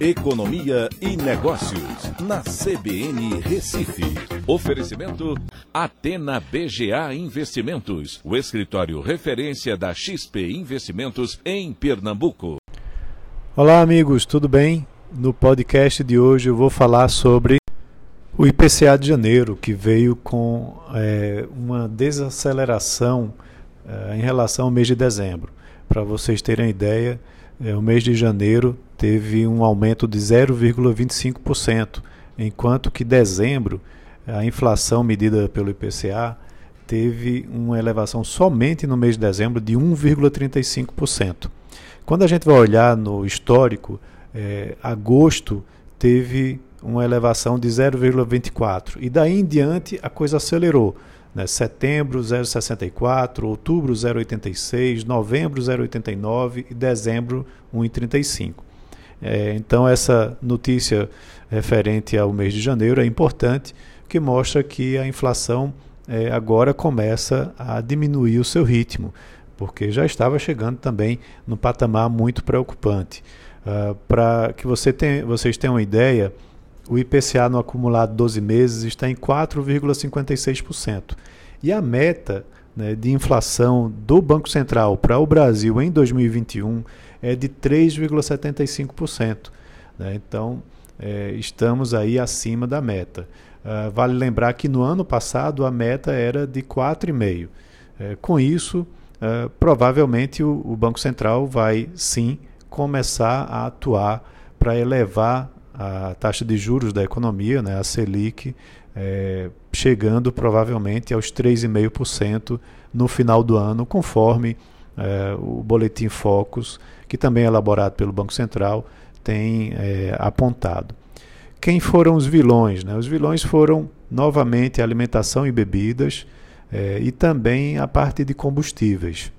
Economia e Negócios, na CBN Recife. Oferecimento Atena BGA Investimentos, o escritório referência da XP Investimentos em Pernambuco. Olá, amigos, tudo bem? No podcast de hoje eu vou falar sobre o IPCA de janeiro, que veio com é, uma desaceleração é, em relação ao mês de dezembro. Para vocês terem ideia, é, o mês de janeiro teve um aumento de 0,25%, enquanto que dezembro, a inflação medida pelo IPCA teve uma elevação somente no mês de dezembro de 1,35%. Quando a gente vai olhar no histórico, é, agosto teve uma elevação de 0,24 e daí em diante a coisa acelerou. Né? Setembro 0,64, outubro 0,86, novembro 0,89 e dezembro 1,35. É, então essa notícia referente ao mês de janeiro é importante, que mostra que a inflação é, agora começa a diminuir o seu ritmo, porque já estava chegando também no patamar muito preocupante. Uh, Para que você tenha, vocês tenham uma ideia, o IPCA no acumulado 12 meses está em 4,56%. E a meta né, de inflação do Banco Central para o Brasil em 2021 é de 3,75%. Né? Então, é, estamos aí acima da meta. Uh, vale lembrar que no ano passado a meta era de 4,5%. É, com isso, uh, provavelmente o, o Banco Central vai sim começar a atuar para elevar a taxa de juros da economia, né, a Selic, é, chegando provavelmente aos 3,5% no final do ano, conforme é, o Boletim Focus, que também é elaborado pelo Banco Central, tem é, apontado. Quem foram os vilões? Né? Os vilões foram novamente alimentação e bebidas é, e também a parte de combustíveis.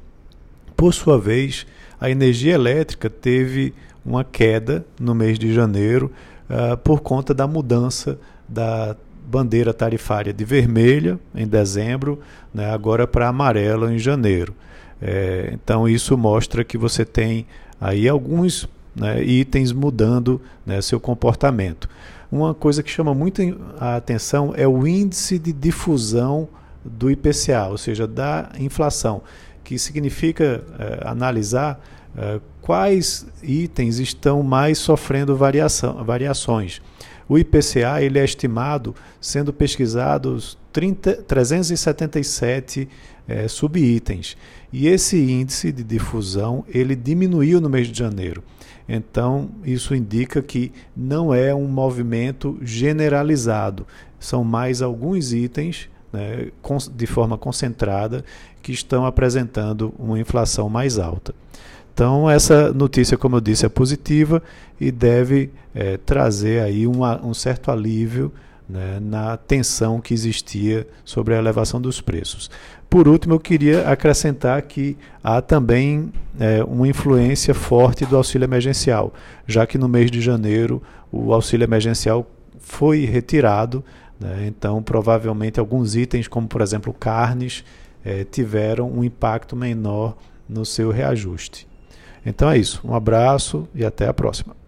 Por sua vez, a energia elétrica teve uma queda no mês de janeiro uh, por conta da mudança da bandeira tarifária de vermelha em dezembro, né, agora para amarela em janeiro. É, então isso mostra que você tem aí alguns né, itens mudando né, seu comportamento. Uma coisa que chama muito a atenção é o índice de difusão do IPCA, ou seja, da inflação, que significa é, analisar é, quais itens estão mais sofrendo variação, variações. O IPCA ele é estimado sendo pesquisados 30, 377 é, subitens. E esse índice de difusão ele diminuiu no mês de janeiro. Então, isso indica que não é um movimento generalizado. São mais alguns itens né, de forma concentrada que estão apresentando uma inflação mais alta. Então, essa notícia, como eu disse, é positiva e deve é, trazer aí uma, um certo alívio né, na tensão que existia sobre a elevação dos preços. Por último, eu queria acrescentar que há também é, uma influência forte do auxílio emergencial, já que no mês de janeiro o auxílio emergencial foi retirado, né, então provavelmente alguns itens, como por exemplo carnes, é, tiveram um impacto menor no seu reajuste. Então é isso. Um abraço e até a próxima.